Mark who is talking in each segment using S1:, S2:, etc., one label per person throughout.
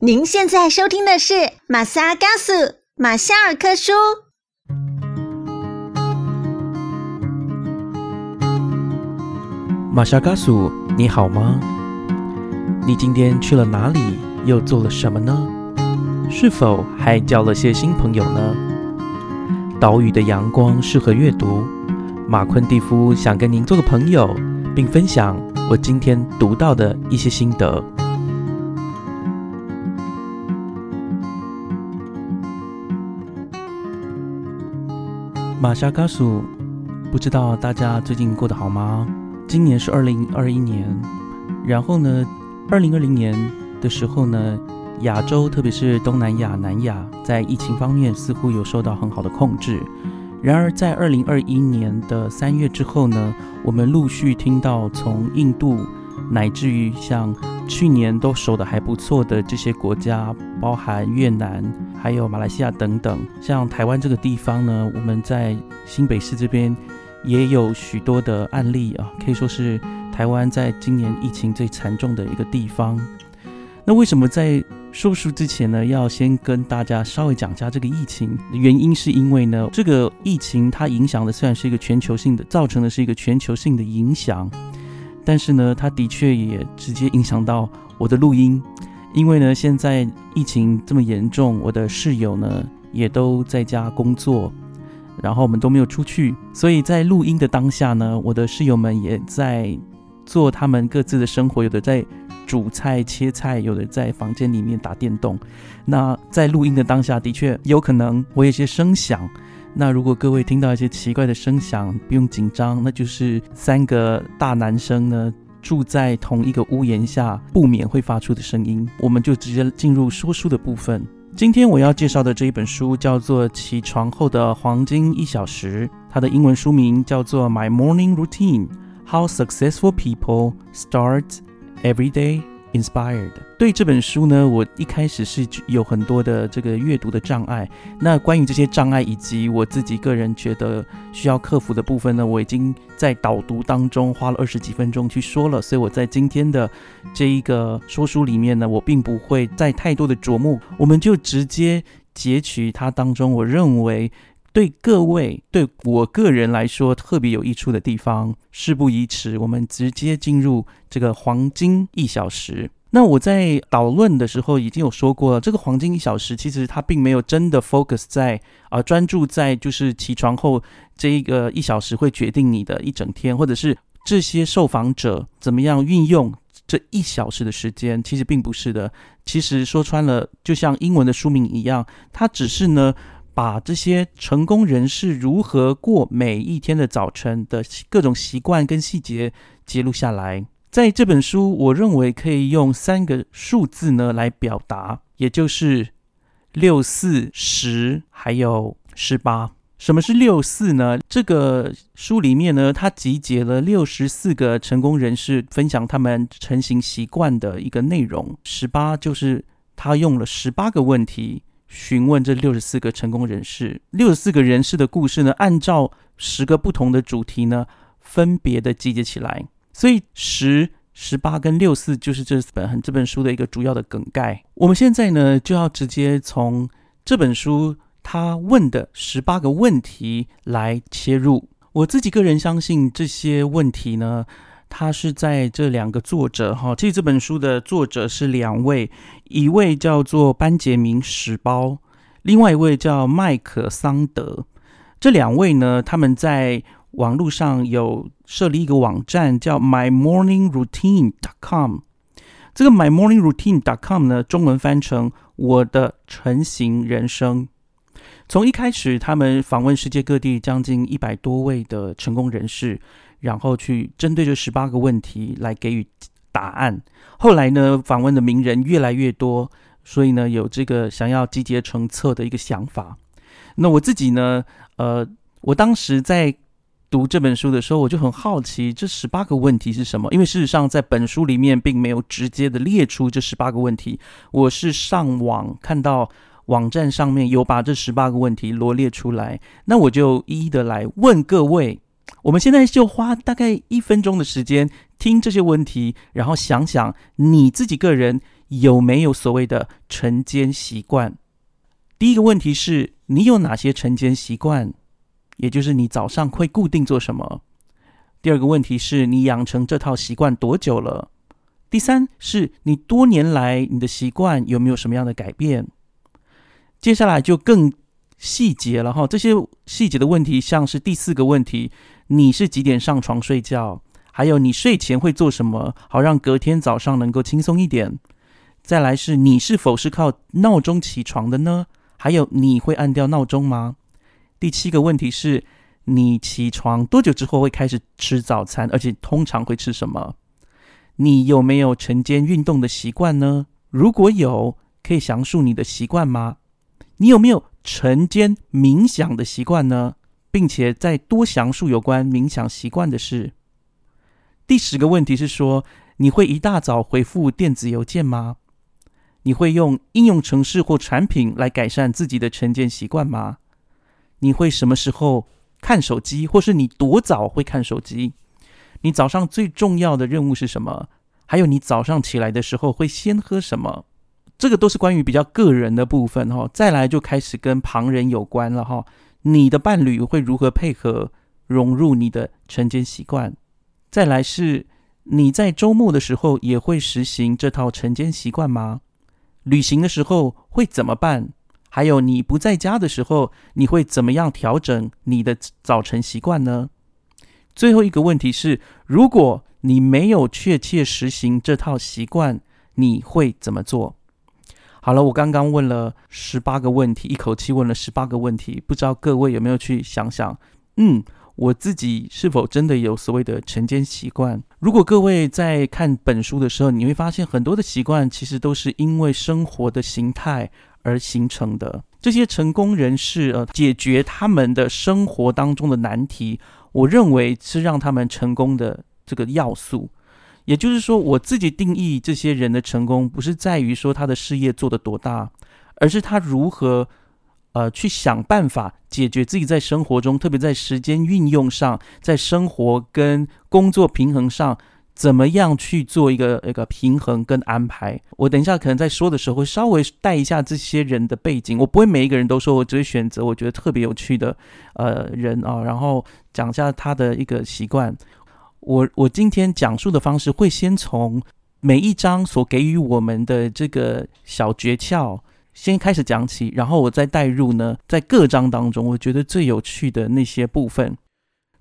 S1: 您现在收听的是马萨嘎苏马夏尔科书。
S2: 马夏嘎苏，你好吗？你今天去了哪里？又做了什么呢？是否还交了些新朋友呢？岛屿的阳光适合阅读。马昆蒂夫想跟您做个朋友，并分享我今天读到的一些心得。马莎嘎苏，不知道大家最近过得好吗？今年是二零二一年，然后呢，二零二零年的时候呢，亚洲特别是东南亚、南亚，在疫情方面似乎有受到很好的控制。然而，在二零二一年的三月之后呢，我们陆续听到从印度，乃至于像去年都守得还不错的这些国家，包含越南。还有马来西亚等等，像台湾这个地方呢，我们在新北市这边也有许多的案例啊，可以说是台湾在今年疫情最惨重的一个地方。那为什么在说书之前呢，要先跟大家稍微讲一下这个疫情？原因是因为呢，这个疫情它影响的虽然是一个全球性的，造成的是一个全球性的影响，但是呢，它的确也直接影响到我的录音。因为呢，现在疫情这么严重，我的室友呢也都在家工作，然后我们都没有出去，所以在录音的当下呢，我的室友们也在做他们各自的生活，有的在煮菜切菜，有的在房间里面打电动。那在录音的当下，的确有可能我有些声响。那如果各位听到一些奇怪的声响，不用紧张，那就是三个大男生呢。住在同一个屋檐下，不免会发出的声音。我们就直接进入说书的部分。今天我要介绍的这一本书叫做《起床后的黄金一小时》，它的英文书名叫做《My Morning Routine: How Successful People Start Every Day》。Inspired，对这本书呢，我一开始是有很多的这个阅读的障碍。那关于这些障碍以及我自己个人觉得需要克服的部分呢，我已经在导读当中花了二十几分钟去说了。所以我在今天的这一个说书里面呢，我并不会再太多的琢磨，我们就直接截取它当中我认为。对各位，对我个人来说特别有益处的地方，事不宜迟，我们直接进入这个黄金一小时。那我在导论的时候已经有说过了，这个黄金一小时其实它并没有真的 focus 在啊专注在就是起床后这一个一小时会决定你的一整天，或者是这些受访者怎么样运用这一小时的时间，其实并不是的。其实说穿了，就像英文的书名一样，它只是呢。把这些成功人士如何过每一天的早晨的各种习惯跟细节记录下来，在这本书，我认为可以用三个数字呢来表达，也就是六四十还有十八。什么是六四呢？这个书里面呢，它集结了六十四个成功人士分享他们成型习惯的一个内容。十八就是他用了十八个问题。询问这六十四个成功人士，六十四个人士的故事呢？按照十个不同的主题呢，分别的集结起来。所以十、十八跟六四就是这本很这本书的一个主要的梗概。我们现在呢，就要直接从这本书他问的十八个问题来切入。我自己个人相信这些问题呢。他是在这两个作者哈，其实这本书的作者是两位，一位叫做班杰明·史包，另外一位叫麦克桑德。这两位呢，他们在网络上有设立一个网站，叫 MyMorningRoutine.com。这个 MyMorningRoutine.com 呢，中文翻成“我的成型人生”。从一开始，他们访问世界各地将近一百多位的成功人士。然后去针对这十八个问题来给予答案。后来呢，访问的名人越来越多，所以呢，有这个想要集结成册的一个想法。那我自己呢，呃，我当时在读这本书的时候，我就很好奇这十八个问题是什么。因为事实上，在本书里面并没有直接的列出这十八个问题，我是上网看到网站上面有把这十八个问题罗列出来，那我就一一的来问各位。我们现在就花大概一分钟的时间听这些问题，然后想想你自己个人有没有所谓的晨间习惯？第一个问题是你有哪些晨间习惯，也就是你早上会固定做什么？第二个问题是你养成这套习惯多久了？第三是你多年来你的习惯有没有什么样的改变？接下来就更细节了哈，这些细节的问题像是第四个问题，你是几点上床睡觉？还有你睡前会做什么，好让隔天早上能够轻松一点？再来是你是否是靠闹钟起床的呢？还有你会按掉闹钟吗？第七个问题是。你起床多久之后会开始吃早餐？而且通常会吃什么？你有没有晨间运动的习惯呢？如果有，可以详述你的习惯吗？你有没有晨间冥想的习惯呢？并且再多详述有关冥想习惯的事。第十个问题是说，你会一大早回复电子邮件吗？你会用应用程式或产品来改善自己的晨间习惯吗？你会什么时候？看手机，或是你多早会看手机？你早上最重要的任务是什么？还有你早上起来的时候会先喝什么？这个都是关于比较个人的部分哈。再来就开始跟旁人有关了哈。你的伴侣会如何配合融入你的晨间习惯？再来是你在周末的时候也会实行这套晨间习惯吗？旅行的时候会怎么办？还有你不在家的时候，你会怎么样调整你的早晨习惯呢？最后一个问题是，如果你没有确切实行这套习惯，你会怎么做？好了，我刚刚问了十八个问题，一口气问了十八个问题，不知道各位有没有去想想？嗯，我自己是否真的有所谓的晨间习惯？如果各位在看本书的时候，你会发现很多的习惯其实都是因为生活的形态。而形成的这些成功人士，呃，解决他们的生活当中的难题，我认为是让他们成功的这个要素。也就是说，我自己定义这些人的成功，不是在于说他的事业做得多大，而是他如何，呃，去想办法解决自己在生活中，特别在时间运用上，在生活跟工作平衡上。怎么样去做一个一个平衡跟安排？我等一下可能在说的时候会稍微带一下这些人的背景，我不会每一个人都说，我只会选择我觉得特别有趣的呃人啊，然后讲一下他的一个习惯。我我今天讲述的方式会先从每一章所给予我们的这个小诀窍先开始讲起，然后我再带入呢，在各章当中我觉得最有趣的那些部分。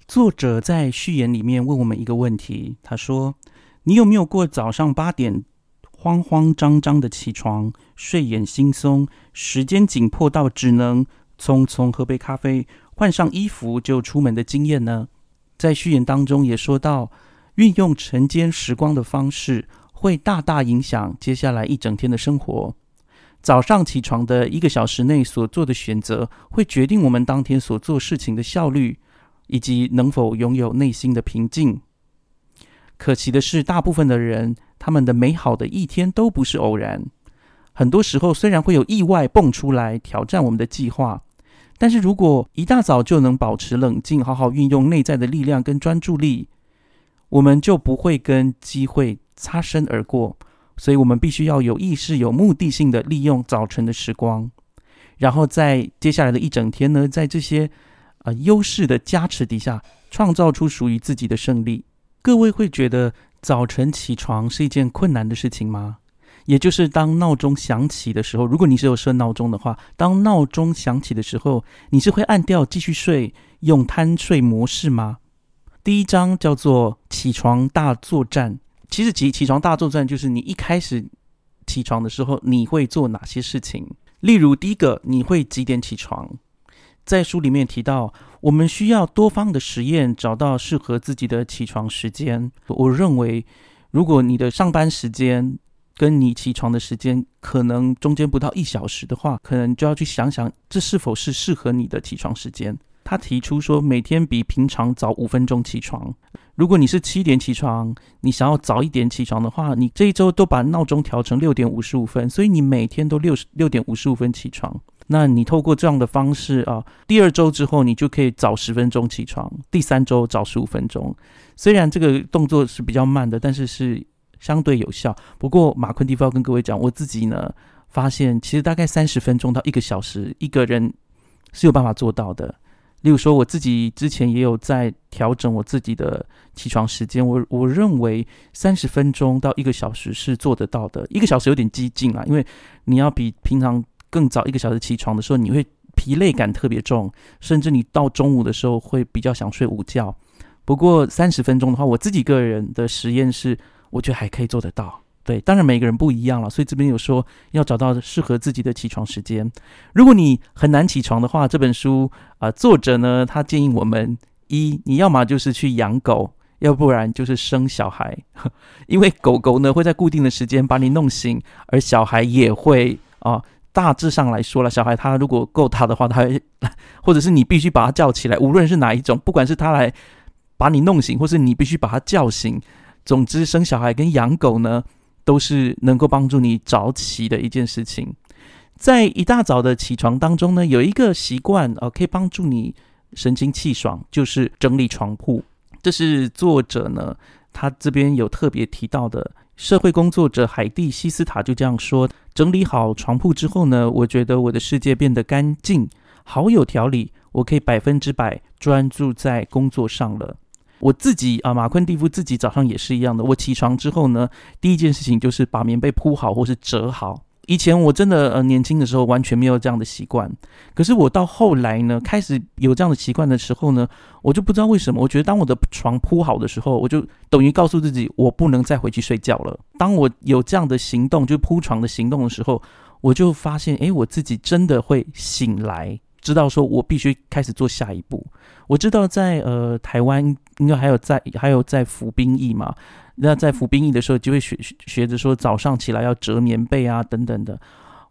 S2: 作者在序言里面问我们一个问题，他说：“你有没有过早上八点慌慌张张的起床，睡眼惺忪，时间紧迫到只能匆匆喝杯咖啡，换上衣服就出门的经验呢？”在序言当中也说到，运用晨间时光的方式，会大大影响接下来一整天的生活。早上起床的一个小时内所做的选择，会决定我们当天所做事情的效率。以及能否拥有内心的平静。可惜的是，大部分的人，他们的美好的一天都不是偶然。很多时候，虽然会有意外蹦出来挑战我们的计划，但是如果一大早就能保持冷静，好好运用内在的力量跟专注力，我们就不会跟机会擦身而过。所以，我们必须要有意识、有目的性的利用早晨的时光，然后在接下来的一整天呢，在这些。啊，优势的加持底下，创造出属于自己的胜利。各位会觉得早晨起床是一件困难的事情吗？也就是当闹钟响起的时候，如果你是有设闹钟的话，当闹钟响起的时候，你是会按掉继续睡，用贪睡模式吗？第一章叫做起床大作战。其实起起床大作战就是你一开始起床的时候，你会做哪些事情？例如第一个，你会几点起床？在书里面提到，我们需要多方的实验，找到适合自己的起床时间。我认为，如果你的上班时间跟你起床的时间可能中间不到一小时的话，可能就要去想想，这是否是适合你的起床时间。他提出说，每天比平常早五分钟起床。如果你是七点起床，你想要早一点起床的话，你这一周都把闹钟调成六点五十五分，所以你每天都六十六点五十五分起床。那你透过这样的方式啊，第二周之后你就可以早十分钟起床，第三周早十五分钟。虽然这个动作是比较慢的，但是是相对有效。不过马昆蒂夫要跟各位讲，我自己呢发现，其实大概三十分钟到一个小时，一个人是有办法做到的。例如说，我自己之前也有在调整我自己的起床时间，我我认为三十分钟到一个小时是做得到的。一个小时有点激进啦，因为你要比平常更早一个小时起床的时候，你会疲累感特别重，甚至你到中午的时候会比较想睡午觉。不过三十分钟的话，我自己个人的实验是，我觉得还可以做得到。对，当然每个人不一样了，所以这边有说要找到适合自己的起床时间。如果你很难起床的话，这本书啊，作者呢他建议我们一，你要么就是去养狗，要不然就是生小孩，因为狗狗呢会在固定的时间把你弄醒，而小孩也会啊，大致上来说了，小孩他如果够大的话，他会 或者是你必须把他叫起来，无论是哪一种，不管是他来把你弄醒，或是你必须把他叫醒，总之生小孩跟养狗呢。都是能够帮助你早起的一件事情。在一大早的起床当中呢，有一个习惯呃，可以帮助你神清气爽，就是整理床铺。这是作者呢，他这边有特别提到的。社会工作者海蒂西斯塔就这样说：整理好床铺之后呢，我觉得我的世界变得干净，好有条理，我可以百分之百专注在工作上了。我自己啊，马昆蒂夫自己早上也是一样的。我起床之后呢，第一件事情就是把棉被铺好或是折好。以前我真的呃年轻的时候完全没有这样的习惯，可是我到后来呢，开始有这样的习惯的时候呢，我就不知道为什么，我觉得当我的床铺好的时候，我就等于告诉自己我不能再回去睡觉了。当我有这样的行动，就铺床的行动的时候，我就发现，哎，我自己真的会醒来。知道说，我必须开始做下一步。我知道在呃台湾，应该还有在还有在服兵役嘛。那在服兵役的时候，就会学学着说早上起来要折棉被啊等等的。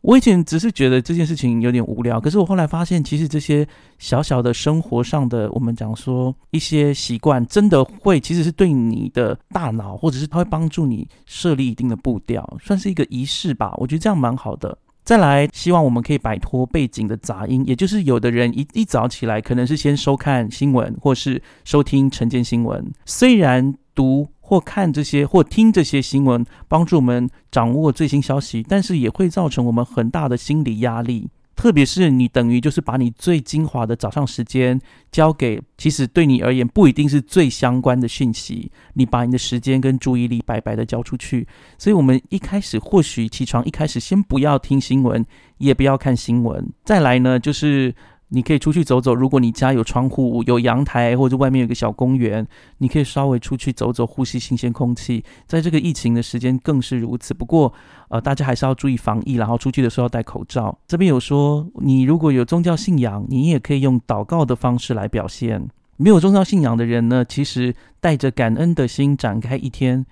S2: 我以前只是觉得这件事情有点无聊，可是我后来发现，其实这些小小的生活上的，我们讲说一些习惯，真的会其实是对你的大脑，或者是它会帮助你设立一定的步调，算是一个仪式吧。我觉得这样蛮好的。再来，希望我们可以摆脱背景的杂音，也就是有的人一一早起来，可能是先收看新闻，或是收听晨间新闻。虽然读或看这些或听这些新闻，帮助我们掌握最新消息，但是也会造成我们很大的心理压力。特别是你等于就是把你最精华的早上时间交给，其实对你而言不一定是最相关的讯息，你把你的时间跟注意力白白的交出去。所以，我们一开始或许起床一开始先不要听新闻，也不要看新闻，再来呢就是。你可以出去走走，如果你家有窗户、有阳台，或者外面有个小公园，你可以稍微出去走走，呼吸新鲜空气。在这个疫情的时间更是如此。不过，呃，大家还是要注意防疫，然后出去的时候要戴口罩。这边有说，你如果有宗教信仰，你也可以用祷告的方式来表现。没有宗教信仰的人呢，其实带着感恩的心展开一天，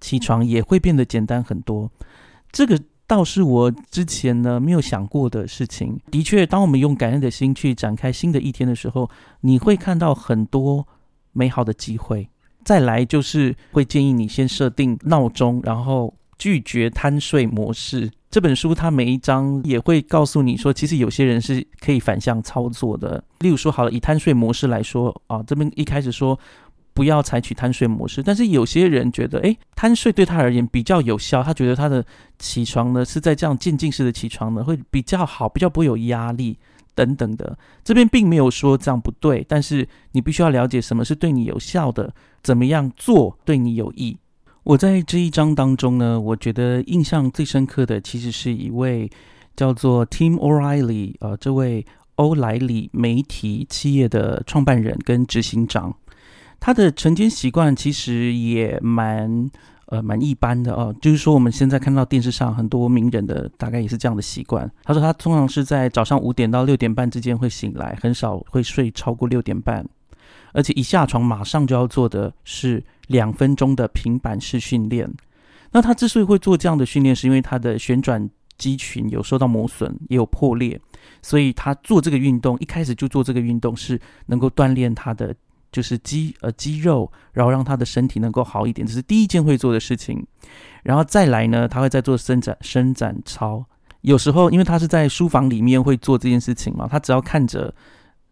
S2: 起床也会变得简单很多。这个。倒是我之前呢没有想过的事情。的确，当我们用感恩的心去展开新的一天的时候，你会看到很多美好的机会。再来就是会建议你先设定闹钟，然后拒绝贪睡模式。这本书它每一章也会告诉你说，其实有些人是可以反向操作的。例如说，好了，以贪睡模式来说啊，这边一开始说。不要采取贪睡模式，但是有些人觉得，诶，贪睡对他而言比较有效。他觉得他的起床呢是在这样渐进式的起床呢会比较好，比较不会有压力等等的。这边并没有说这样不对，但是你必须要了解什么是对你有效的，怎么样做对你有益。我在这一章当中呢，我觉得印象最深刻的其实是一位叫做 Tim O'Reilly，呃，这位欧莱里媒体企业的创办人跟执行长。他的晨间习惯其实也蛮呃蛮一般的哦，就是说我们现在看到电视上很多名人的大概也是这样的习惯。他说他通常是在早上五点到六点半之间会醒来，很少会睡超过六点半，而且一下床马上就要做的是两分钟的平板式训练。那他之所以会做这样的训练，是因为他的旋转肌群有受到磨损，也有破裂，所以他做这个运动一开始就做这个运动是能够锻炼他的。就是肌呃肌肉，然后让他的身体能够好一点，这是第一件会做的事情。然后再来呢，他会再做伸展伸展操。有时候因为他是在书房里面会做这件事情嘛，他只要看着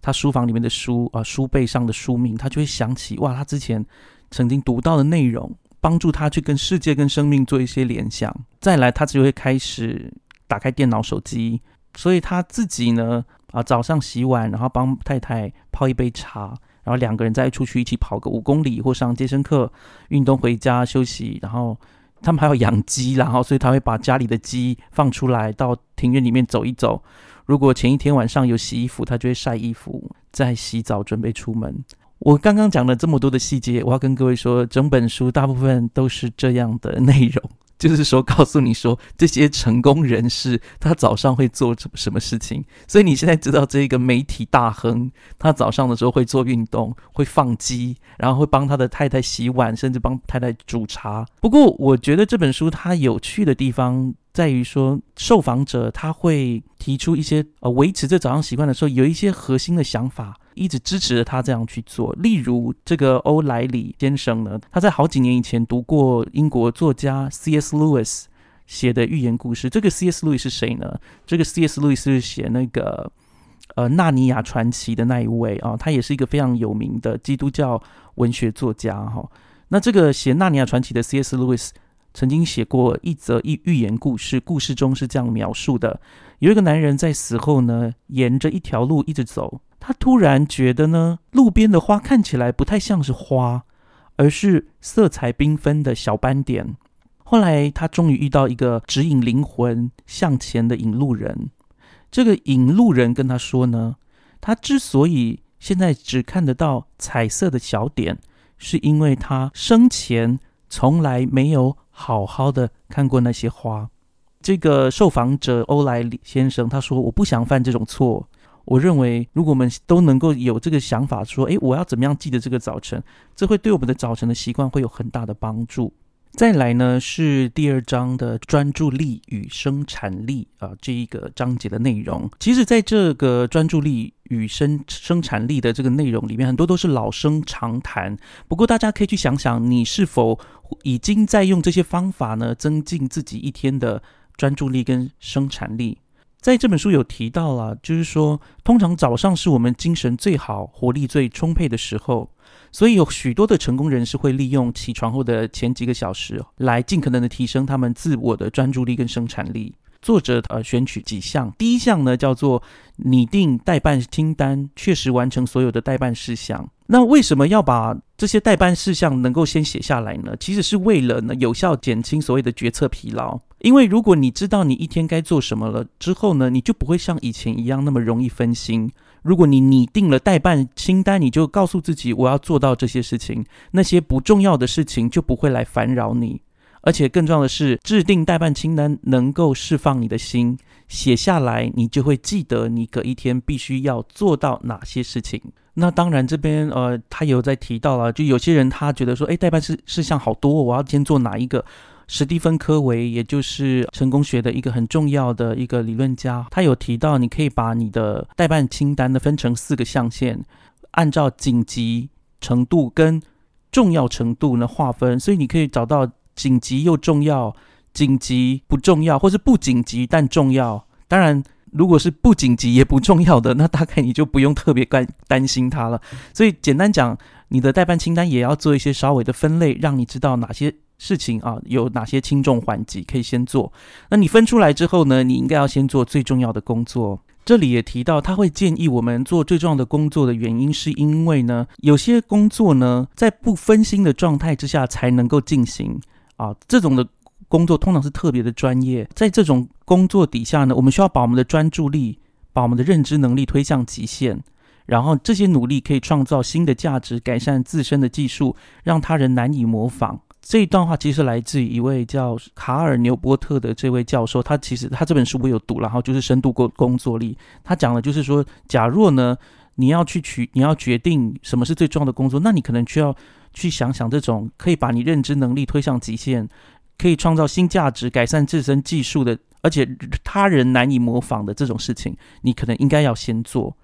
S2: 他书房里面的书啊，书背上的书名，他就会想起哇，他之前曾经读到的内容，帮助他去跟世界、跟生命做一些联想。再来，他就会开始打开电脑、手机，所以他自己呢，啊，早上洗碗，然后帮太太泡一杯茶，然后两个人再出去一起跑个五公里或上健身课，运动回家休息，然后他们还要养鸡，然后所以他会把家里的鸡放出来到庭院里面走一走。如果前一天晚上有洗衣服，他就会晒衣服，再洗澡准备出门。我刚刚讲了这么多的细节，我要跟各位说，整本书大部分都是这样的内容。就是说，告诉你说这些成功人士他早上会做什什么事情，所以你现在知道这个媒体大亨，他早上的时候会做运动，会放鸡，然后会帮他的太太洗碗，甚至帮太太煮茶。不过，我觉得这本书它有趣的地方在于说，受访者他会提出一些呃维持这早上习惯的时候，有一些核心的想法。一直支持着他这样去做。例如，这个欧莱里先生呢，他在好几年以前读过英国作家 C.S. Lewis 写的寓言故事。这个 C.S. Lewis 是谁呢？这个 C.S. Lewis 是写那个呃《纳尼亚传奇》的那一位啊，他也是一个非常有名的基督教文学作家哈。那这个写《纳尼亚传奇》的 C.S. Lewis 曾经写过一则寓寓言故事，故事中是这样描述的：有一个男人在死后呢，沿着一条路一直走。他突然觉得呢，路边的花看起来不太像是花，而是色彩缤纷的小斑点。后来他终于遇到一个指引灵魂向前的引路人。这个引路人跟他说呢，他之所以现在只看得到彩色的小点，是因为他生前从来没有好好的看过那些花。这个受访者欧莱先生他说：“我不想犯这种错。”我认为，如果我们都能够有这个想法，说，诶，我要怎么样记得这个早晨，这会对我们的早晨的习惯会有很大的帮助。再来呢，是第二章的专注力与生产力啊，这一个章节的内容。其实，在这个专注力与生生产力的这个内容里面，很多都是老生常谈。不过，大家可以去想想，你是否已经在用这些方法呢，增进自己一天的专注力跟生产力。在这本书有提到了，就是说，通常早上是我们精神最好、活力最充沛的时候，所以有许多的成功人士会利用起床后的前几个小时，来尽可能的提升他们自我的专注力跟生产力。作者呃选取几项，第一项呢叫做拟定代办清单，确实完成所有的代办事项。那为什么要把这些代办事项能够先写下来呢？其实是为了呢有效减轻所谓的决策疲劳。因为如果你知道你一天该做什么了之后呢，你就不会像以前一样那么容易分心。如果你拟定了代办清单，你就告诉自己我要做到这些事情，那些不重要的事情就不会来烦扰你。而且更重要的是，制定代办清单能够释放你的心，写下来你就会记得你隔一天必须要做到哪些事情。那当然，这边呃，他有在提到了，就有些人他觉得说，哎，代办事事项好多，我要先做哪一个？史蒂芬·科维，也就是成功学的一个很重要的一个理论家，他有提到，你可以把你的代办清单呢分成四个象限，按照紧急程度跟重要程度呢划分，所以你可以找到紧急又重要、紧急不重要，或是不紧急但重要。当然，如果是不紧急也不重要的，那大概你就不用特别担担心它了。所以简单讲，你的代办清单也要做一些稍微的分类，让你知道哪些。事情啊，有哪些轻重缓急可以先做？那你分出来之后呢？你应该要先做最重要的工作。这里也提到，他会建议我们做最重要的工作的原因，是因为呢，有些工作呢，在不分心的状态之下才能够进行啊。这种的工作通常是特别的专业，在这种工作底下呢，我们需要把我们的专注力、把我们的认知能力推向极限，然后这些努力可以创造新的价值，改善自身的技术，让他人难以模仿。这一段话其实来自于一位叫卡尔纽波特的这位教授，他其实他这本书我有读，然后就是深度工工作力，他讲的就是说，假若呢你要去取，你要决定什么是最重要的工作，那你可能需要去想想这种可以把你认知能力推向极限，可以创造新价值、改善自身技术的，而且他人难以模仿的这种事情，你可能应该要先做。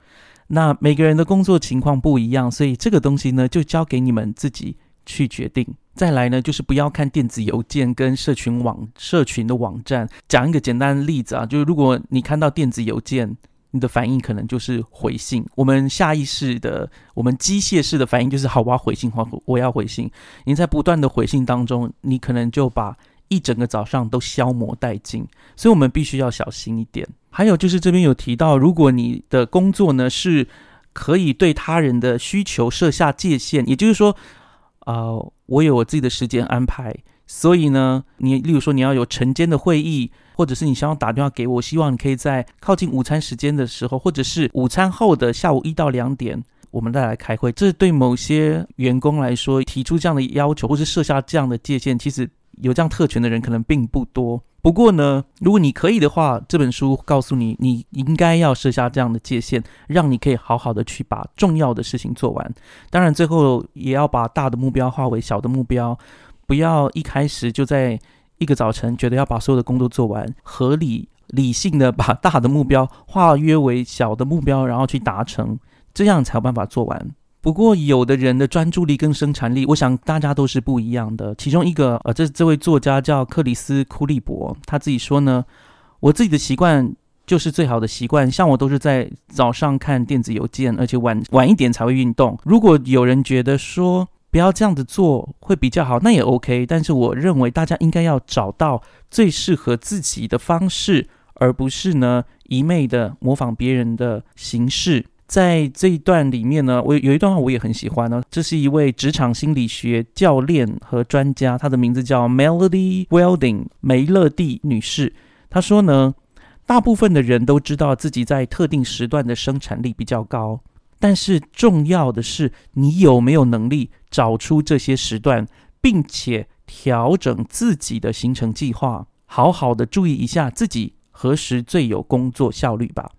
S2: 那每个人的工作情况不一样，所以这个东西呢，就交给你们自己去决定。再来呢，就是不要看电子邮件跟社群网社群的网站。讲一个简单的例子啊，就是如果你看到电子邮件，你的反应可能就是回信。我们下意识的，我们机械式的反应就是好，我要回信，我我要回信。你在不断的回信当中，你可能就把一整个早上都消磨殆尽。所以，我们必须要小心一点。还有就是这边有提到，如果你的工作呢是可以对他人的需求设下界限，也就是说，呃，我有我自己的时间安排。所以呢，你例如说你要有晨间的会议，或者是你想要打电话给我，希望你可以在靠近午餐时间的时候，或者是午餐后的下午一到两点，我们再来开会。这对某些员工来说提出这样的要求，或是设下这样的界限，其实有这样特权的人可能并不多。不过呢，如果你可以的话，这本书告诉你，你应该要设下这样的界限，让你可以好好的去把重要的事情做完。当然，最后也要把大的目标化为小的目标。不要一开始就在一个早晨觉得要把所有的工作做完，合理理性的把大的目标化约为小的目标，然后去达成，这样才有办法做完。不过，有的人的专注力跟生产力，我想大家都是不一样的。其中一个，呃，这这位作家叫克里斯库利伯，他自己说呢，我自己的习惯就是最好的习惯，像我都是在早上看电子邮件，而且晚晚一点才会运动。如果有人觉得说，不要这样子做会比较好，那也 OK。但是我认为大家应该要找到最适合自己的方式，而不是呢一昧的模仿别人的形式。在这一段里面呢，我有一段话我也很喜欢呢。这是一位职场心理学教练和专家，她的名字叫 Melody Welding 梅乐蒂女士。她说呢，大部分的人都知道自己在特定时段的生产力比较高。但是重要的是，你有没有能力找出这些时段，并且调整自己的行程计划，好好的注意一下自己何时最有工作效率吧。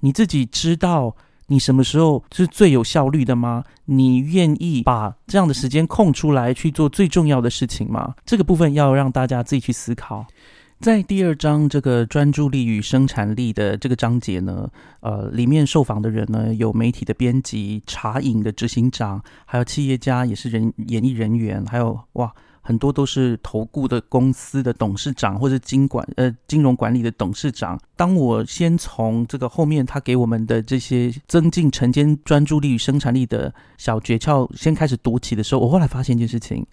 S2: 你自己知道你什么时候是最有效率的吗？你愿意把这样的时间空出来去做最重要的事情吗？这个部分要让大家自己去思考。在第二章这个专注力与生产力的这个章节呢，呃，里面受访的人呢有媒体的编辑、茶饮的执行长，还有企业家，也是人演艺人员，还有哇，很多都是投顾的公司的董事长或者金管呃金融管理的董事长。当我先从这个后面他给我们的这些增进晨间专注力与生产力的小诀窍先开始读起的时候，我后来发现一件事情：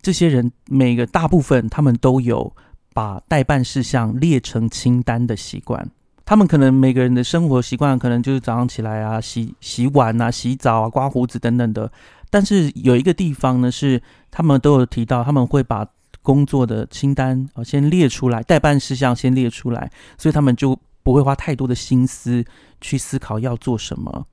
S2: 这些人每个大部分他们都有。把代办事项列成清单的习惯，他们可能每个人的生活习惯可能就是早上起来啊，洗洗碗啊，洗澡啊，刮胡子等等的。但是有一个地方呢，是他们都有提到，他们会把工作的清单啊先列出来，代办事项先列出来，所以他们就不会花太多的心思去思考要做什么。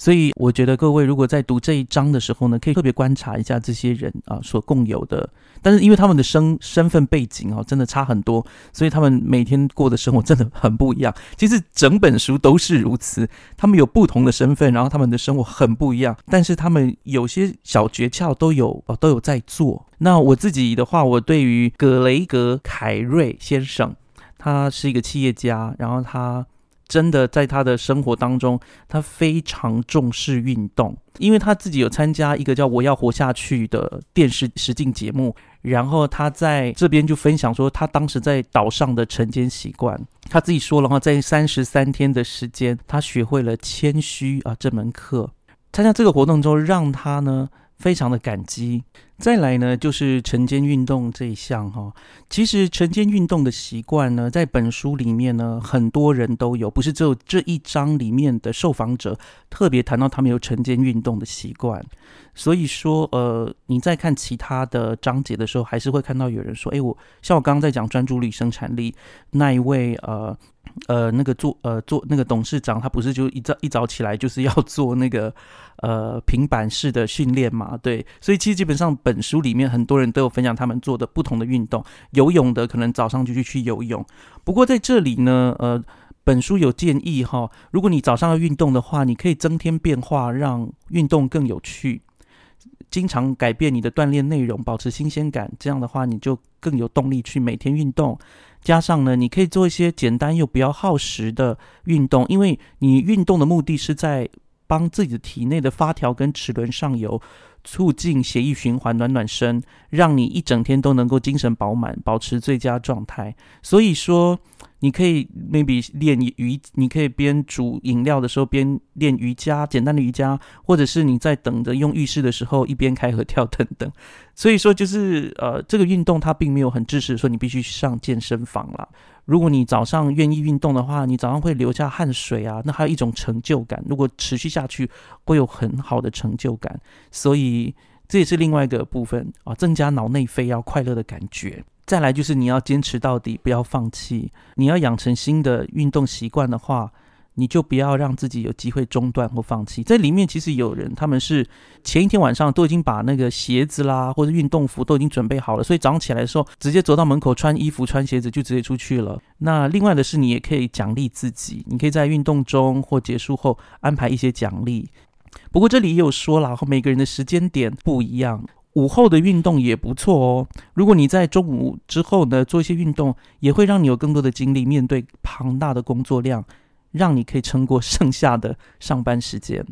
S2: 所以我觉得各位如果在读这一章的时候呢，可以特别观察一下这些人啊所共有的，但是因为他们的身身份背景哦真的差很多，所以他们每天过的生活真的很不一样。其实整本书都是如此，他们有不同的身份，然后他们的生活很不一样，但是他们有些小诀窍都有哦都有在做。那我自己的话，我对于格雷格凯瑞先生，他是一个企业家，然后他。真的在他的生活当中，他非常重视运动，因为他自己有参加一个叫《我要活下去》的电视实境节目，然后他在这边就分享说，他当时在岛上的晨间习惯，他自己说了话，在三十三天的时间，他学会了谦虚啊这门课，参加这个活动之后，让他呢。非常的感激。再来呢，就是晨间运动这一项哈。其实晨间运动的习惯呢，在本书里面呢，很多人都有，不是只有这一章里面的受访者特别谈到他们有晨间运动的习惯。所以说，呃，你在看其他的章节的时候，还是会看到有人说，哎，我像我刚刚在讲专注力、生产力那一位，呃。呃，那个做呃做那个董事长，他不是就一早一早起来就是要做那个 呃平板式的训练嘛？对，所以其实基本上本书里面很多人都有分享他们做的不同的运动，游泳的可能早上就去去游泳。不过在这里呢，呃，本书有建议哈，如果你早上要运动的话，你可以增添变化，让运动更有趣。经常改变你的锻炼内容，保持新鲜感，这样的话你就更有动力去每天运动。加上呢，你可以做一些简单又不要耗时的运动，因为你运动的目的是在帮自己的体内的发条跟齿轮上游促进血液循环，暖暖身，让你一整天都能够精神饱满，保持最佳状态。所以说。你可以 maybe 练瑜，你可以边煮饮料的时候边练瑜伽，简单的瑜伽，或者是你在等着用浴室的时候一边开合跳等等。所以说，就是呃，这个运动它并没有很支持说你必须上健身房了。如果你早上愿意运动的话，你早上会流下汗水啊，那还有一种成就感。如果持续下去，会有很好的成就感。所以这也是另外一个部分啊，增加脑内啡要快乐的感觉。再来就是你要坚持到底，不要放弃。你要养成新的运动习惯的话，你就不要让自己有机会中断或放弃。在里面其实有人，他们是前一天晚上都已经把那个鞋子啦或者运动服都已经准备好了，所以早上起来的时候直接走到门口穿衣服穿鞋子就直接出去了。那另外的是，你也可以奖励自己，你可以在运动中或结束后安排一些奖励。不过这里也有说了，每个人的时间点不一样。午后的运动也不错哦。如果你在中午之后呢做一些运动，也会让你有更多的精力面对庞大的工作量，让你可以撑过剩下的上班时间。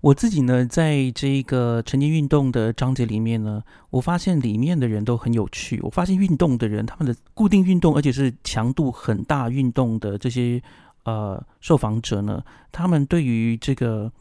S2: 我自己呢，在这个晨间运动的章节里面呢，我发现里面的人都很有趣。我发现运动的人，他们的固定运动，而且是强度很大运动的这些呃受访者呢，他们对于这个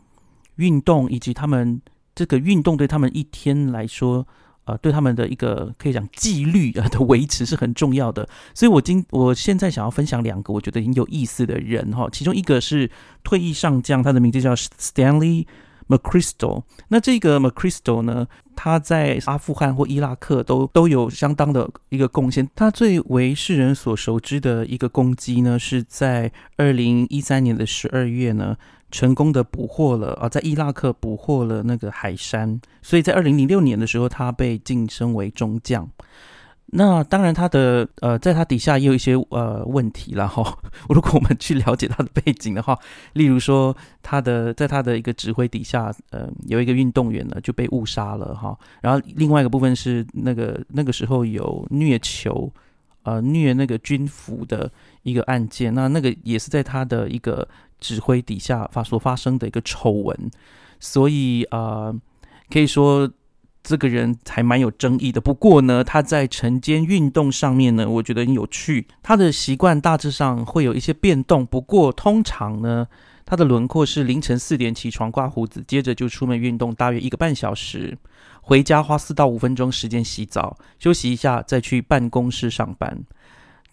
S2: 运动以及他们。这个运动对他们一天来说，呃，对他们的一个可以讲纪律啊的维持是很重要的。所以，我今我现在想要分享两个我觉得很有意思的人哈，其中一个是退役上将，他的名字叫 Stanley McChrystal。那这个 McChrystal 呢，他在阿富汗或伊拉克都都有相当的一个贡献。他最为世人所熟知的一个攻击呢，是在二零一三年的十二月呢。成功的捕获了啊，在伊拉克捕获了那个海山，所以在二零零六年的时候，他被晋升为中将。那当然，他的呃，在他底下也有一些呃问题了哈。如果我们去了解他的背景的话，例如说，他的在他的一个指挥底下，呃，有一个运动员呢就被误杀了哈。然后另外一个部分是那个那个时候有虐囚，呃，虐那个军服的一个案件，那那个也是在他的一个。指挥底下发所发生的一个丑闻，所以啊，可以说这个人还蛮有争议的。不过呢，他在晨间运动上面呢，我觉得很有趣。他的习惯大致上会有一些变动，不过通常呢，他的轮廓是凌晨四点起床刮胡子，接着就出门运动大约一个半小时，回家花四到五分钟时间洗澡休息一下，再去办公室上班。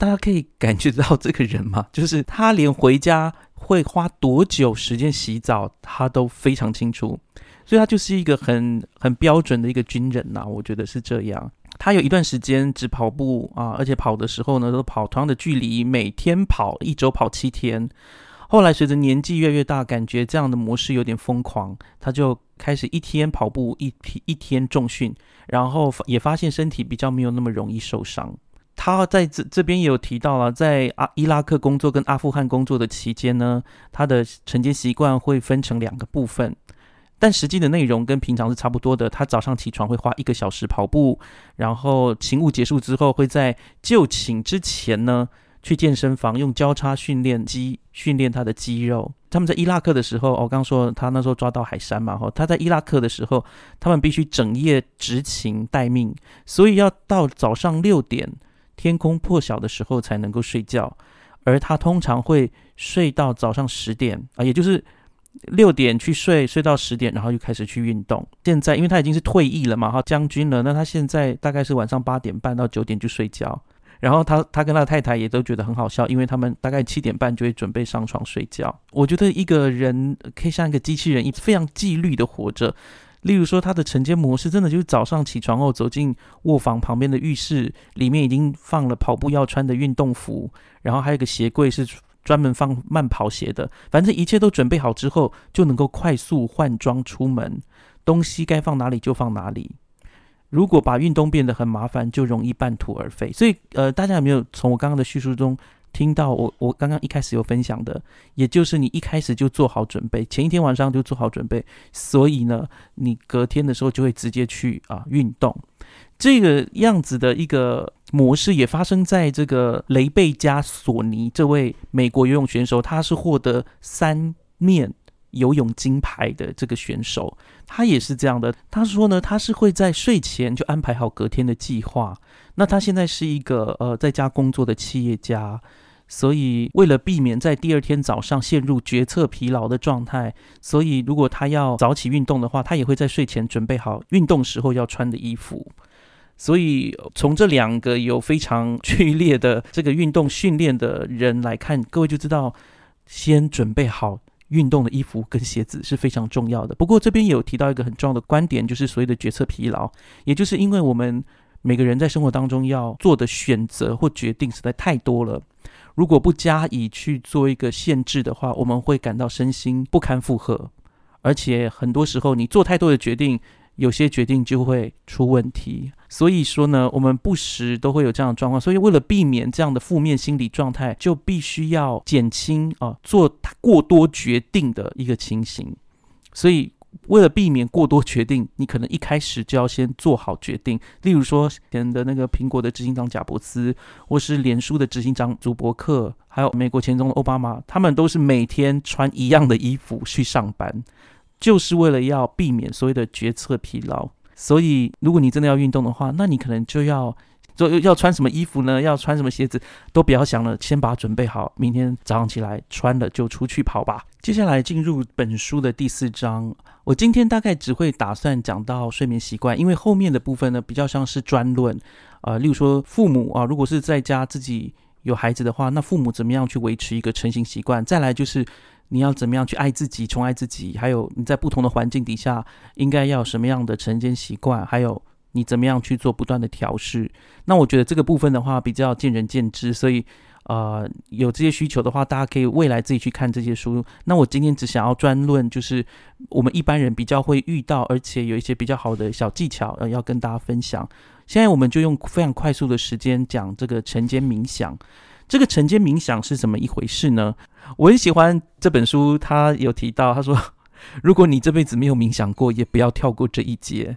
S2: 大家可以感觉到这个人吗？就是他连回家。会花多久时间洗澡，他都非常清楚，所以他就是一个很很标准的一个军人呐。我觉得是这样。他有一段时间只跑步啊，而且跑的时候呢，都跑同样的距离，每天跑，一周跑七天。后来随着年纪越来越大，感觉这样的模式有点疯狂，他就开始一天跑步，一一天重训，然后也发现身体比较没有那么容易受伤。他在这这边也有提到了，在阿伊拉克工作跟阿富汗工作的期间呢，他的晨间习惯会分成两个部分，但实际的内容跟平常是差不多的。他早上起床会花一个小时跑步，然后勤务结束之后会在就寝之前呢去健身房用交叉训练机训练他的肌肉。他们在伊拉克的时候，我刚说他那时候抓到海山嘛，哈，他在伊拉克的时候，他们必须整夜执勤待命，所以要到早上六点。天空破晓的时候才能够睡觉，而他通常会睡到早上十点啊，也就是六点去睡，睡到十点，然后又开始去运动。现在因为他已经是退役了嘛，哈，将军了，那他现在大概是晚上八点半到九点就睡觉。然后他他跟他太太也都觉得很好笑，因为他们大概七点半就会准备上床睡觉。我觉得一个人可以像一个机器人一非常纪律的活着。例如说，他的晨间模式真的就是早上起床后走进卧房旁边的浴室，里面已经放了跑步要穿的运动服，然后还有个鞋柜是专门放慢跑鞋的。反正一切都准备好之后，就能够快速换装出门，东西该放哪里就放哪里。如果把运动变得很麻烦，就容易半途而废。所以，呃，大家有没有从我刚刚的叙述中？听到我我刚刚一开始有分享的，也就是你一开始就做好准备，前一天晚上就做好准备，所以呢，你隔天的时候就会直接去啊运动。这个样子的一个模式也发生在这个雷贝加索尼这位美国游泳选手，他是获得三面游泳金牌的这个选手，他也是这样的。他说呢，他是会在睡前就安排好隔天的计划。那他现在是一个呃在家工作的企业家，所以为了避免在第二天早上陷入决策疲劳的状态，所以如果他要早起运动的话，他也会在睡前准备好运动时候要穿的衣服。所以从这两个有非常剧烈的这个运动训练的人来看，各位就知道，先准备好运动的衣服跟鞋子是非常重要的。不过这边也有提到一个很重要的观点，就是所谓的决策疲劳，也就是因为我们每个人在生活当中要做的选择或决定实在太多了，如果不加以去做一个限制的话，我们会感到身心不堪负荷，而且很多时候你做太多的决定。有些决定就会出问题，所以说呢，我们不时都会有这样的状况。所以为了避免这样的负面心理状态，就必须要减轻啊做过多决定的一个情形。所以为了避免过多决定，你可能一开始就要先做好决定。例如说，前的那个苹果的执行长贾伯斯，或是脸书的执行长祖伯克，还有美国前总统奥巴马，他们都是每天穿一样的衣服去上班。就是为了要避免所谓的决策疲劳，所以如果你真的要运动的话，那你可能就要就要穿什么衣服呢？要穿什么鞋子都不要想了，先把它准备好，明天早上起来穿了就出去跑吧。接下来进入本书的第四章，我今天大概只会打算讲到睡眠习惯，因为后面的部分呢比较像是专论，呃，例如说父母啊，如果是在家自己有孩子的话，那父母怎么样去维持一个成型习惯？再来就是。你要怎么样去爱自己、宠爱自己？还有你在不同的环境底下，应该要什么样的晨间习惯？还有你怎么样去做不断的调试？那我觉得这个部分的话比较见仁见智，所以呃有这些需求的话，大家可以未来自己去看这些书。那我今天只想要专论，就是我们一般人比较会遇到，而且有一些比较好的小技巧，呃，要跟大家分享。现在我们就用非常快速的时间讲这个晨间冥想。这个晨间冥想是怎么一回事呢？我很喜欢这本书，他有提到，他说，如果你这辈子没有冥想过，也不要跳过这一节。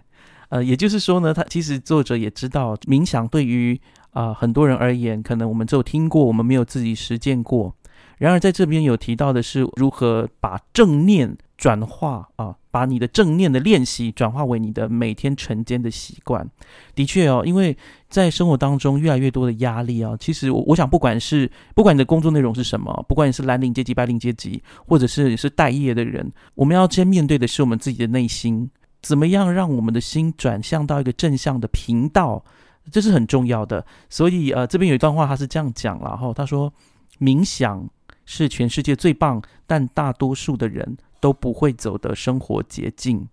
S2: 呃，也就是说呢，他其实作者也知道，冥想对于啊很多人而言，可能我们只有听过，我们没有自己实践过。然而在这边有提到的是，如何把正念转化啊。把你的正念的练习转化为你的每天晨间的习惯，的确哦，因为在生活当中越来越多的压力啊，其实我我想，不管是不管你的工作内容是什么，不管你是蓝领阶级、白领阶级，或者是你是待业的人，我们要先面对的是我们自己的内心，怎么样让我们的心转向到一个正向的频道，这是很重要的。所以呃，这边有一段话，他是这样讲了哈，他说：冥想是全世界最棒，但大多数的人。都不会走的生活捷径。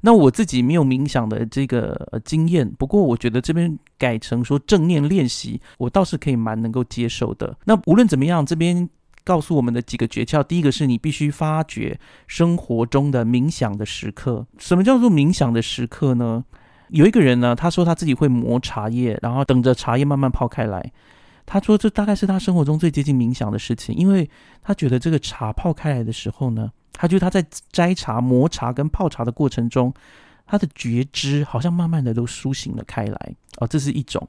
S2: 那我自己没有冥想的这个经验，不过我觉得这边改成说正念练习，我倒是可以蛮能够接受的。那无论怎么样，这边告诉我们的几个诀窍，第一个是你必须发掘生活中的冥想的时刻。什么叫做冥想的时刻呢？有一个人呢，他说他自己会磨茶叶，然后等着茶叶慢慢泡开来。他说这大概是他生活中最接近冥想的事情，因为他觉得这个茶泡开来的时候呢。他就他在摘茶、磨茶跟泡茶的过程中，他的觉知好像慢慢的都苏醒了开来哦，这是一种。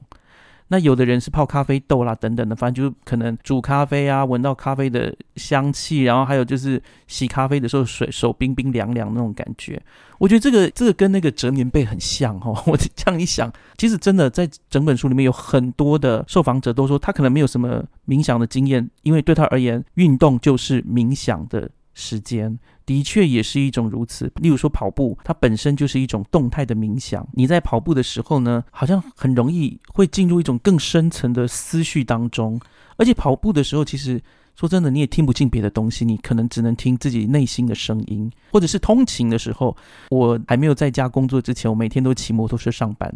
S2: 那有的人是泡咖啡豆啦等等的，反正就可能煮咖啡啊，闻到咖啡的香气，然后还有就是洗咖啡的时候水手冰冰凉凉那种感觉。我觉得这个这个跟那个折棉被很像哈。我这样一想，其实真的在整本书里面有很多的受访者都说，他可能没有什么冥想的经验，因为对他而言，运动就是冥想的。时间的确也是一种如此。例如说跑步，它本身就是一种动态的冥想。你在跑步的时候呢，好像很容易会进入一种更深层的思绪当中。而且跑步的时候，其实说真的，你也听不进别的东西，你可能只能听自己内心的声音。或者是通勤的时候，我还没有在家工作之前，我每天都骑摩托车上班。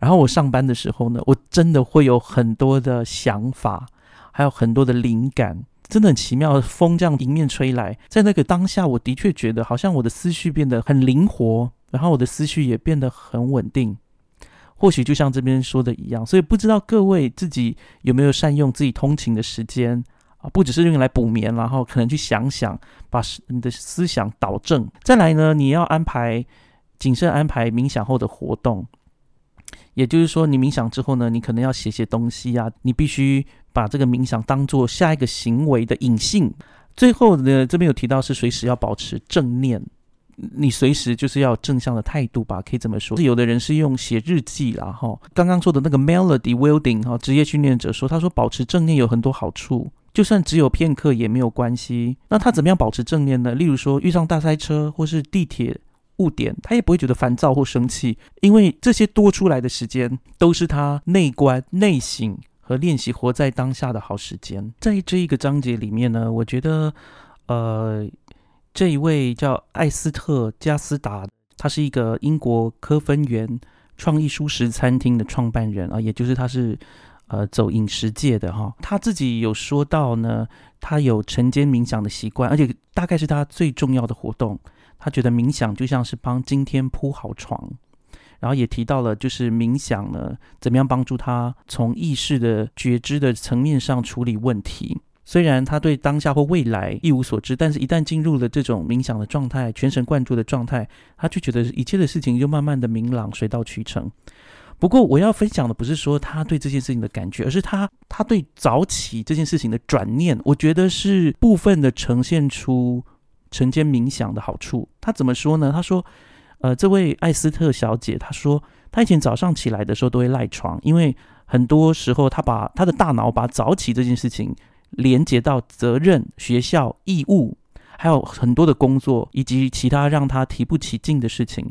S2: 然后我上班的时候呢，我真的会有很多的想法，还有很多的灵感。真的很奇妙，风这样迎面吹来，在那个当下，我的确觉得好像我的思绪变得很灵活，然后我的思绪也变得很稳定。或许就像这边说的一样，所以不知道各位自己有没有善用自己通勤的时间啊？不只是用来补眠，然后可能去想想，把你的思想导正。再来呢，你要安排谨慎安排冥想后的活动。也就是说，你冥想之后呢，你可能要写写东西啊，你必须把这个冥想当做下一个行为的引信。最后呢，这边有提到是随时要保持正念，你随时就是要正向的态度吧，可以这么说。是有的人是用写日记啦，哈。刚刚说的那个 Melody Wilding 哈，职业训练者说，他说保持正念有很多好处，就算只有片刻也没有关系。那他怎么样保持正念呢？例如说遇上大塞车或是地铁误点，他也不会觉得烦躁或生气，因为这些多出来的时间都是他内观内省。和练习活在当下的好时间，在这一个章节里面呢，我觉得，呃，这一位叫艾斯特加斯达，他是一个英国科芬园创意舒食餐厅的创办人啊，也就是他是呃走饮食界的哈，他自己有说到呢，他有晨间冥想的习惯，而且大概是他最重要的活动，他觉得冥想就像是帮今天铺好床。然后也提到了，就是冥想呢，怎么样帮助他从意识的觉知的层面上处理问题。虽然他对当下或未来一无所知，但是一旦进入了这种冥想的状态、全神贯注的状态，他就觉得一切的事情就慢慢的明朗、水到渠成。不过我要分享的不是说他对这件事情的感觉，而是他他对早起这件事情的转念，我觉得是部分的呈现出晨间冥想的好处。他怎么说呢？他说。呃，这位艾斯特小姐她说，她以前早上起来的时候都会赖床，因为很多时候她把她的大脑把早起这件事情连接到责任、学校义务，还有很多的工作以及其他让她提不起劲的事情。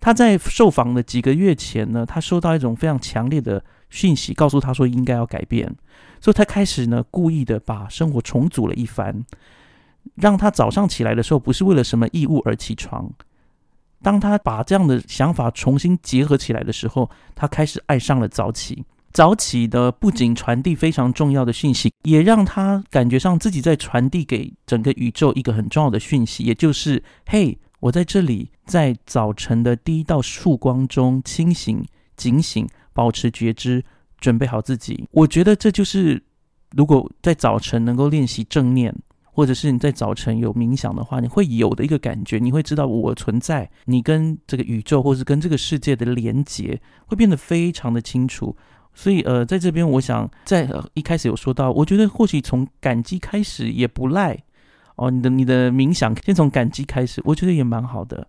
S2: 她在受访的几个月前呢，她收到一种非常强烈的讯息，告诉她说应该要改变，所以她开始呢故意的把生活重组了一番，让她早上起来的时候不是为了什么义务而起床。当他把这样的想法重新结合起来的时候，他开始爱上了早起。早起的不仅传递非常重要的讯息，也让他感觉上自己在传递给整个宇宙一个很重要的讯息，也就是：嘿，我在这里，在早晨的第一道曙光中清醒、警醒，保持觉知，准备好自己。我觉得这就是，如果在早晨能够练习正念。或者是你在早晨有冥想的话，你会有的一个感觉，你会知道我存在，你跟这个宇宙或是跟这个世界的连接会变得非常的清楚。所以，呃，在这边，我想在一开始有说到，我觉得或许从感激开始也不赖哦。你的你的冥想先从感激开始，我觉得也蛮好的。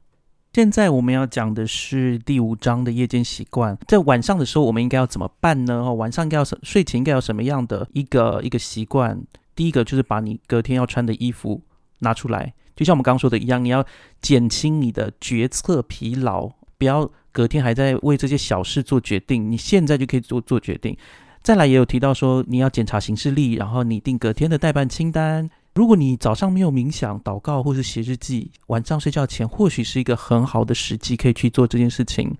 S2: 现在我们要讲的是第五章的夜间习惯，在晚上的时候，我们应该要怎么办呢？哦，晚上应该要睡前应该有什么样的一个一个习惯？第一个就是把你隔天要穿的衣服拿出来，就像我们刚刚说的一样，你要减轻你的决策疲劳，不要隔天还在为这些小事做决定，你现在就可以做做决定。再来也有提到说，你要检查行事历，然后拟定隔天的代办清单。如果你早上没有冥想、祷告或是写日记，晚上睡觉前或许是一个很好的时机，可以去做这件事情。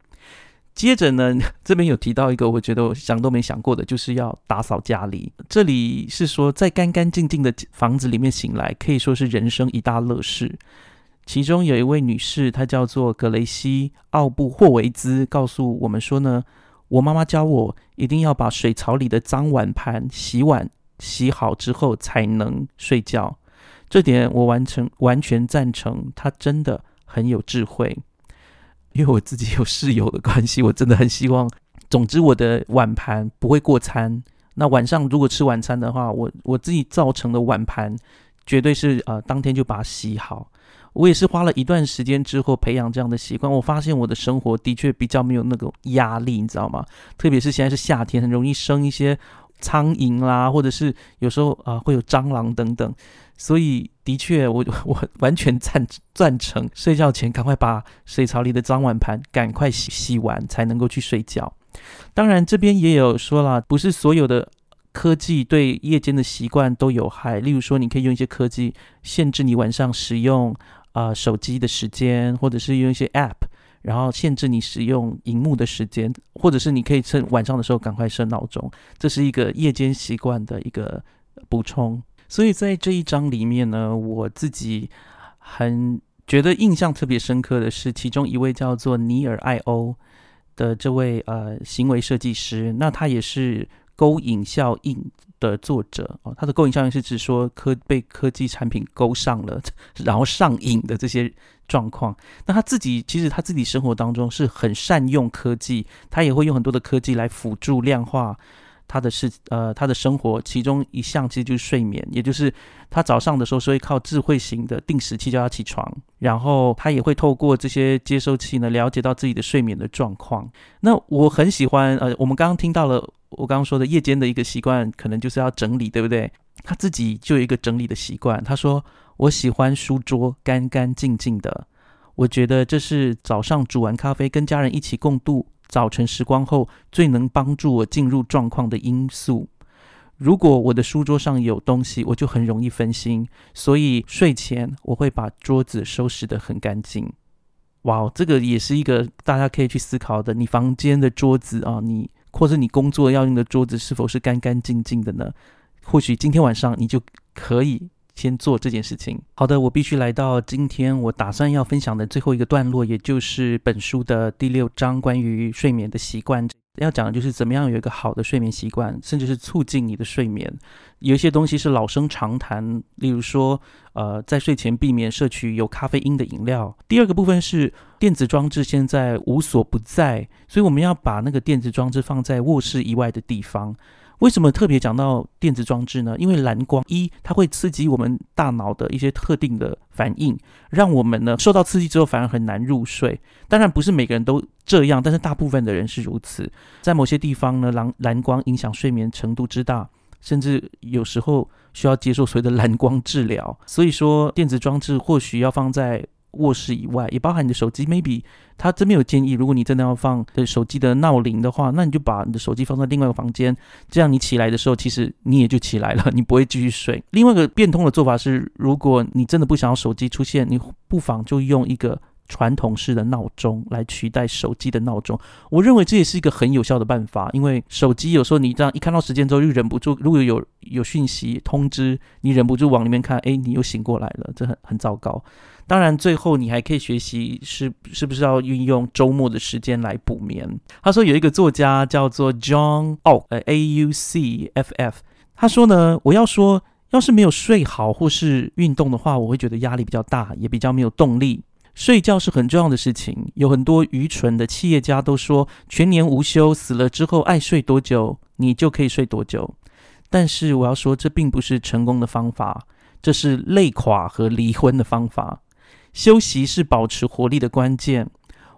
S2: 接着呢，这边有提到一个我觉得我想都没想过的，就是要打扫家里。这里是说，在干干净净的房子里面醒来，可以说是人生一大乐事。其中有一位女士，她叫做格雷西·奥布霍维兹，告诉我们说呢，我妈妈教我一定要把水槽里的脏碗盘洗碗洗好之后才能睡觉。这点我完成完全赞成，她真的很有智慧。因为我自己有室友的关系，我真的很希望。总之，我的碗盘不会过餐。那晚上如果吃晚餐的话，我我自己造成的碗盘绝对是呃当天就把它洗好。我也是花了一段时间之后培养这样的习惯，我发现我的生活的确比较没有那个压力，你知道吗？特别是现在是夏天，很容易生一些苍蝇啦，或者是有时候啊会有蟑螂等等。所以，的确，我 我完全赞赞成睡觉前赶快把水槽里的脏碗盘赶快洗洗完，才能够去睡觉。当然，这边也有说了，不是所有的科技对夜间的习惯都有害。例如说，你可以用一些科技限制你晚上使用啊手机的时间，或者是用一些 App，然后限制你使用荧幕的时间，或者是你可以趁晚上的时候赶快设闹钟。这是一个夜间习惯的一个补充。所以在这一章里面呢，我自己很觉得印象特别深刻的是，其中一位叫做尼尔艾欧的这位呃行为设计师，那他也是勾引效应的作者哦。他的勾引效应是指说科被科技产品勾上了，然后上瘾的这些状况。那他自己其实他自己生活当中是很善用科技，他也会用很多的科技来辅助量化。他的事呃他的生活，其中一项其实就是睡眠，也就是他早上的时候是会靠智慧型的定时器叫他起床，然后他也会透过这些接收器呢了解到自己的睡眠的状况。那我很喜欢呃，我们刚刚听到了我刚刚说的夜间的一个习惯，可能就是要整理，对不对？他自己就有一个整理的习惯，他说我喜欢书桌干干净净的。我觉得这是早上煮完咖啡，跟家人一起共度早晨时光后，最能帮助我进入状况的因素。如果我的书桌上有东西，我就很容易分心，所以睡前我会把桌子收拾得很干净。哇，这个也是一个大家可以去思考的。你房间的桌子啊，你或者你工作要用的桌子，是否是干干净净的呢？或许今天晚上你就可以。先做这件事情。好的，我必须来到今天我打算要分享的最后一个段落，也就是本书的第六章，关于睡眠的习惯。要讲的就是怎么样有一个好的睡眠习惯，甚至是促进你的睡眠。有一些东西是老生常谈，例如说，呃，在睡前避免摄取有咖啡因的饮料。第二个部分是电子装置现在无所不在，所以我们要把那个电子装置放在卧室以外的地方。为什么特别讲到电子装置呢？因为蓝光一，它会刺激我们大脑的一些特定的反应，让我们呢受到刺激之后反而很难入睡。当然不是每个人都这样，但是大部分的人是如此。在某些地方呢，蓝蓝光影响睡眠程度之大，甚至有时候需要接受所谓的蓝光治疗。所以说，电子装置或许要放在。卧室以外，也包含你的手机。Maybe 他这边有建议，如果你真的要放的手机的闹铃的话，那你就把你的手机放在另外一个房间，这样你起来的时候，其实你也就起来了，你不会继续睡。另外一个变通的做法是，如果你真的不想要手机出现，你不妨就用一个。传统式的闹钟来取代手机的闹钟，我认为这也是一个很有效的办法。因为手机有时候你这样一看到时间之后，又忍不住，如果有有讯息通知，你忍不住往里面看，哎，你又醒过来了，这很很糟糕。当然，最后你还可以学习是是不是要运用周末的时间来补眠。他说有一个作家叫做 John 哦，呃 A U C F F，他说呢，我要说，要是没有睡好或是运动的话，我会觉得压力比较大，也比较没有动力。睡觉是很重要的事情，有很多愚蠢的企业家都说，全年无休，死了之后爱睡多久，你就可以睡多久。但是我要说，这并不是成功的方法，这是累垮和离婚的方法。休息是保持活力的关键。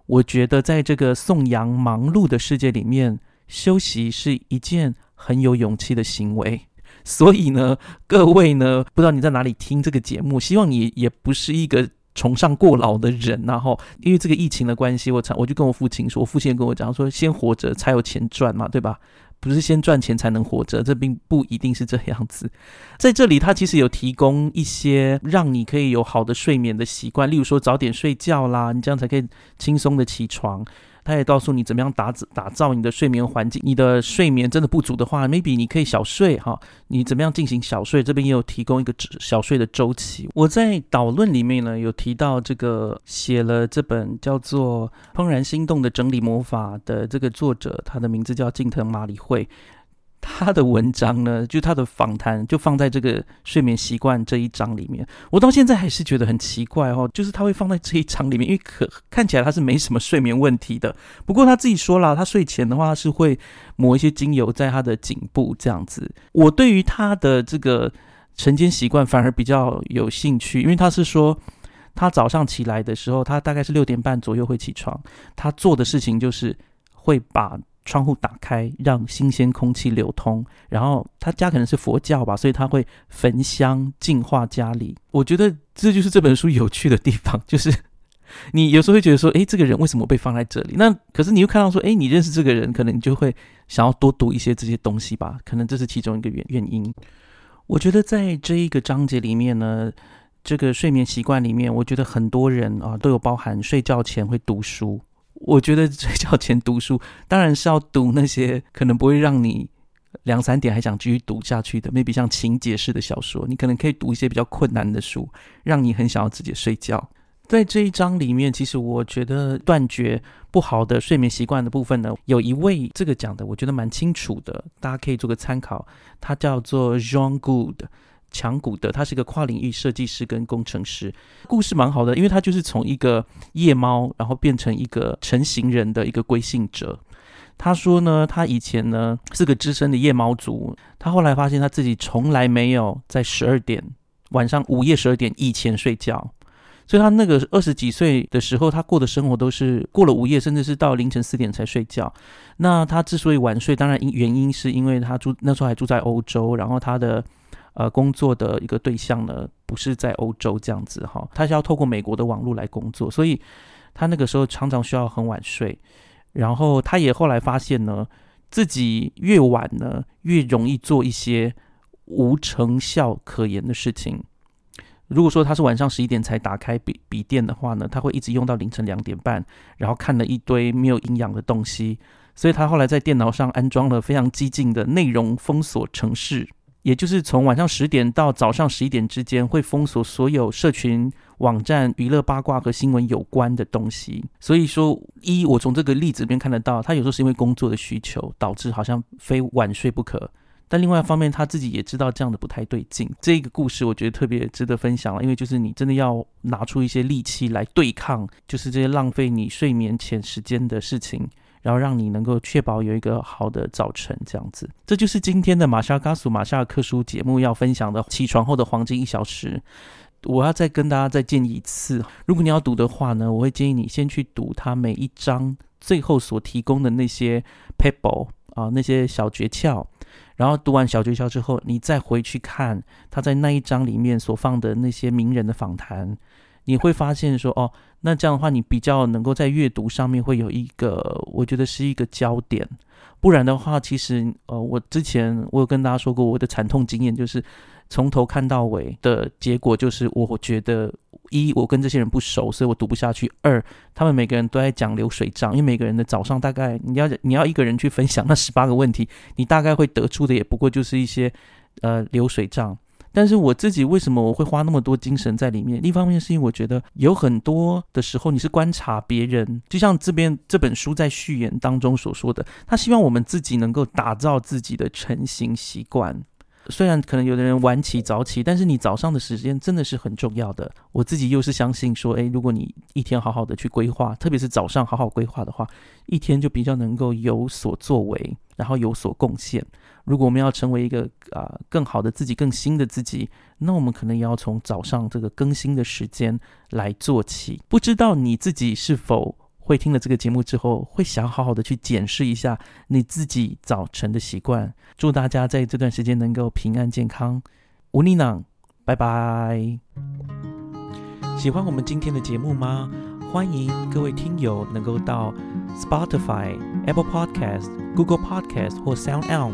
S2: 我觉得，在这个颂扬忙碌的世界里面，休息是一件很有勇气的行为。所以呢，各位呢，不知道你在哪里听这个节目，希望你也不是一个。崇尚过劳的人，然后因为这个疫情的关系，我才我就跟我父亲说，我父亲跟我讲说，先活着才有钱赚嘛，对吧？不是先赚钱才能活着，这并不一定是这样子。在这里，他其实有提供一些让你可以有好的睡眠的习惯，例如说早点睡觉啦，你这样才可以轻松的起床。他也告诉你怎么样打打造你的睡眠环境。你的睡眠真的不足的话，maybe 你可以小睡哈。你怎么样进行小睡？这边也有提供一个小睡的周期。我在导论里面呢有提到这个写了这本叫做《怦然心动的整理魔法》的这个作者，他的名字叫近藤麻里惠。他的文章呢，就他的访谈就放在这个睡眠习惯这一章里面。我到现在还是觉得很奇怪哦，就是他会放在这一章里面，因为可看起来他是没什么睡眠问题的。不过他自己说了，他睡前的话是会抹一些精油在他的颈部这样子。我对于他的这个晨间习惯反而比较有兴趣，因为他是说他早上起来的时候，他大概是六点半左右会起床，他做的事情就是会把。窗户打开，让新鲜空气流通。然后他家可能是佛教吧，所以他会焚香净化家里。我觉得这就是这本书有趣的地方，就是 你有时候会觉得说，诶，这个人为什么被放在这里？那可是你又看到说，诶，你认识这个人，可能你就会想要多读一些这些东西吧？可能这是其中一个原原因。我觉得在这一个章节里面呢，这个睡眠习惯里面，我觉得很多人啊都有包含睡觉前会读书。我觉得睡觉前读书，当然是要读那些可能不会让你两三点还想继续读下去的，maybe 像情节式的小说。你可能可以读一些比较困难的书，让你很想要直接睡觉。在这一章里面，其实我觉得断绝不好的睡眠习惯的部分呢，有一位这个讲的，我觉得蛮清楚的，大家可以做个参考。他叫做 John Good。强古德，他是一个跨领域设计师跟工程师，故事蛮好的，因为他就是从一个夜猫，然后变成一个成型人的一个归信者。他说呢，他以前呢是个资深的夜猫族，他后来发现他自己从来没有在十二点晚上午夜十二点以前睡觉。所以他那个二十几岁的时候，他过的生活都是过了午夜，甚至是到凌晨四点才睡觉。那他之所以晚睡，当然因原因是因为他住那时候还住在欧洲，然后他的呃工作的一个对象呢不是在欧洲这样子哈，他是要透过美国的网络来工作，所以他那个时候常常需要很晚睡。然后他也后来发现呢，自己越晚呢越容易做一些无成效可言的事情。如果说他是晚上十一点才打开笔笔电的话呢，他会一直用到凌晨两点半，然后看了一堆没有营养的东西，所以他后来在电脑上安装了非常激进的内容封锁程式，也就是从晚上十点到早上十一点之间会封锁所有社群网站、娱乐八卦和新闻有关的东西。所以说，一我从这个例子里面看得到，他有时候是因为工作的需求导致好像非晚睡不可。但另外一方面，他自己也知道这样的不太对劲。这个故事我觉得特别值得分享了，因为就是你真的要拿出一些力气来对抗，就是这些浪费你睡眠前时间的事情，然后让你能够确保有一个好的早晨。这样子，这就是今天的玛莎嘎苏玛莎尔克书节目要分享的起床后的黄金一小时。我要再跟大家再建议一次，如果你要读的话呢，我会建议你先去读他每一章最后所提供的那些 paper 啊，那些小诀窍。然后读完小诀窍之后，你再回去看他在那一章里面所放的那些名人的访谈，你会发现说，哦，那这样的话，你比较能够在阅读上面会有一个，我觉得是一个焦点。不然的话，其实，呃，我之前我有跟大家说过我的惨痛经验，就是从头看到尾的结果就是，我觉得。一，我跟这些人不熟，所以我读不下去。二，他们每个人都在讲流水账，因为每个人的早上大概你要你要一个人去分享那十八个问题，你大概会得出的也不过就是一些呃流水账。但是我自己为什么我会花那么多精神在里面？一方面是因为我觉得有很多的时候你是观察别人，就像这边这本书在序言当中所说的，他希望我们自己能够打造自己的成型习惯。虽然可能有的人晚起早起，但是你早上的时间真的是很重要的。我自己又是相信说，诶，如果你一天好好的去规划，特别是早上好好规划的话，一天就比较能够有所作为，然后有所贡献。如果我们要成为一个啊更好的自己、更新的自己，那我们可能也要从早上这个更新的时间来做起。不知道你自己是否？会听了这个节目之后，会想好好的去检视一下你自己早晨的习惯。祝大家在这段时间能够平安健康。吴妮娜，拜拜。喜欢我们今天的节目吗？欢迎各位听友能够到 Spotify、Apple Podcast、Google Podcast 或 Sound On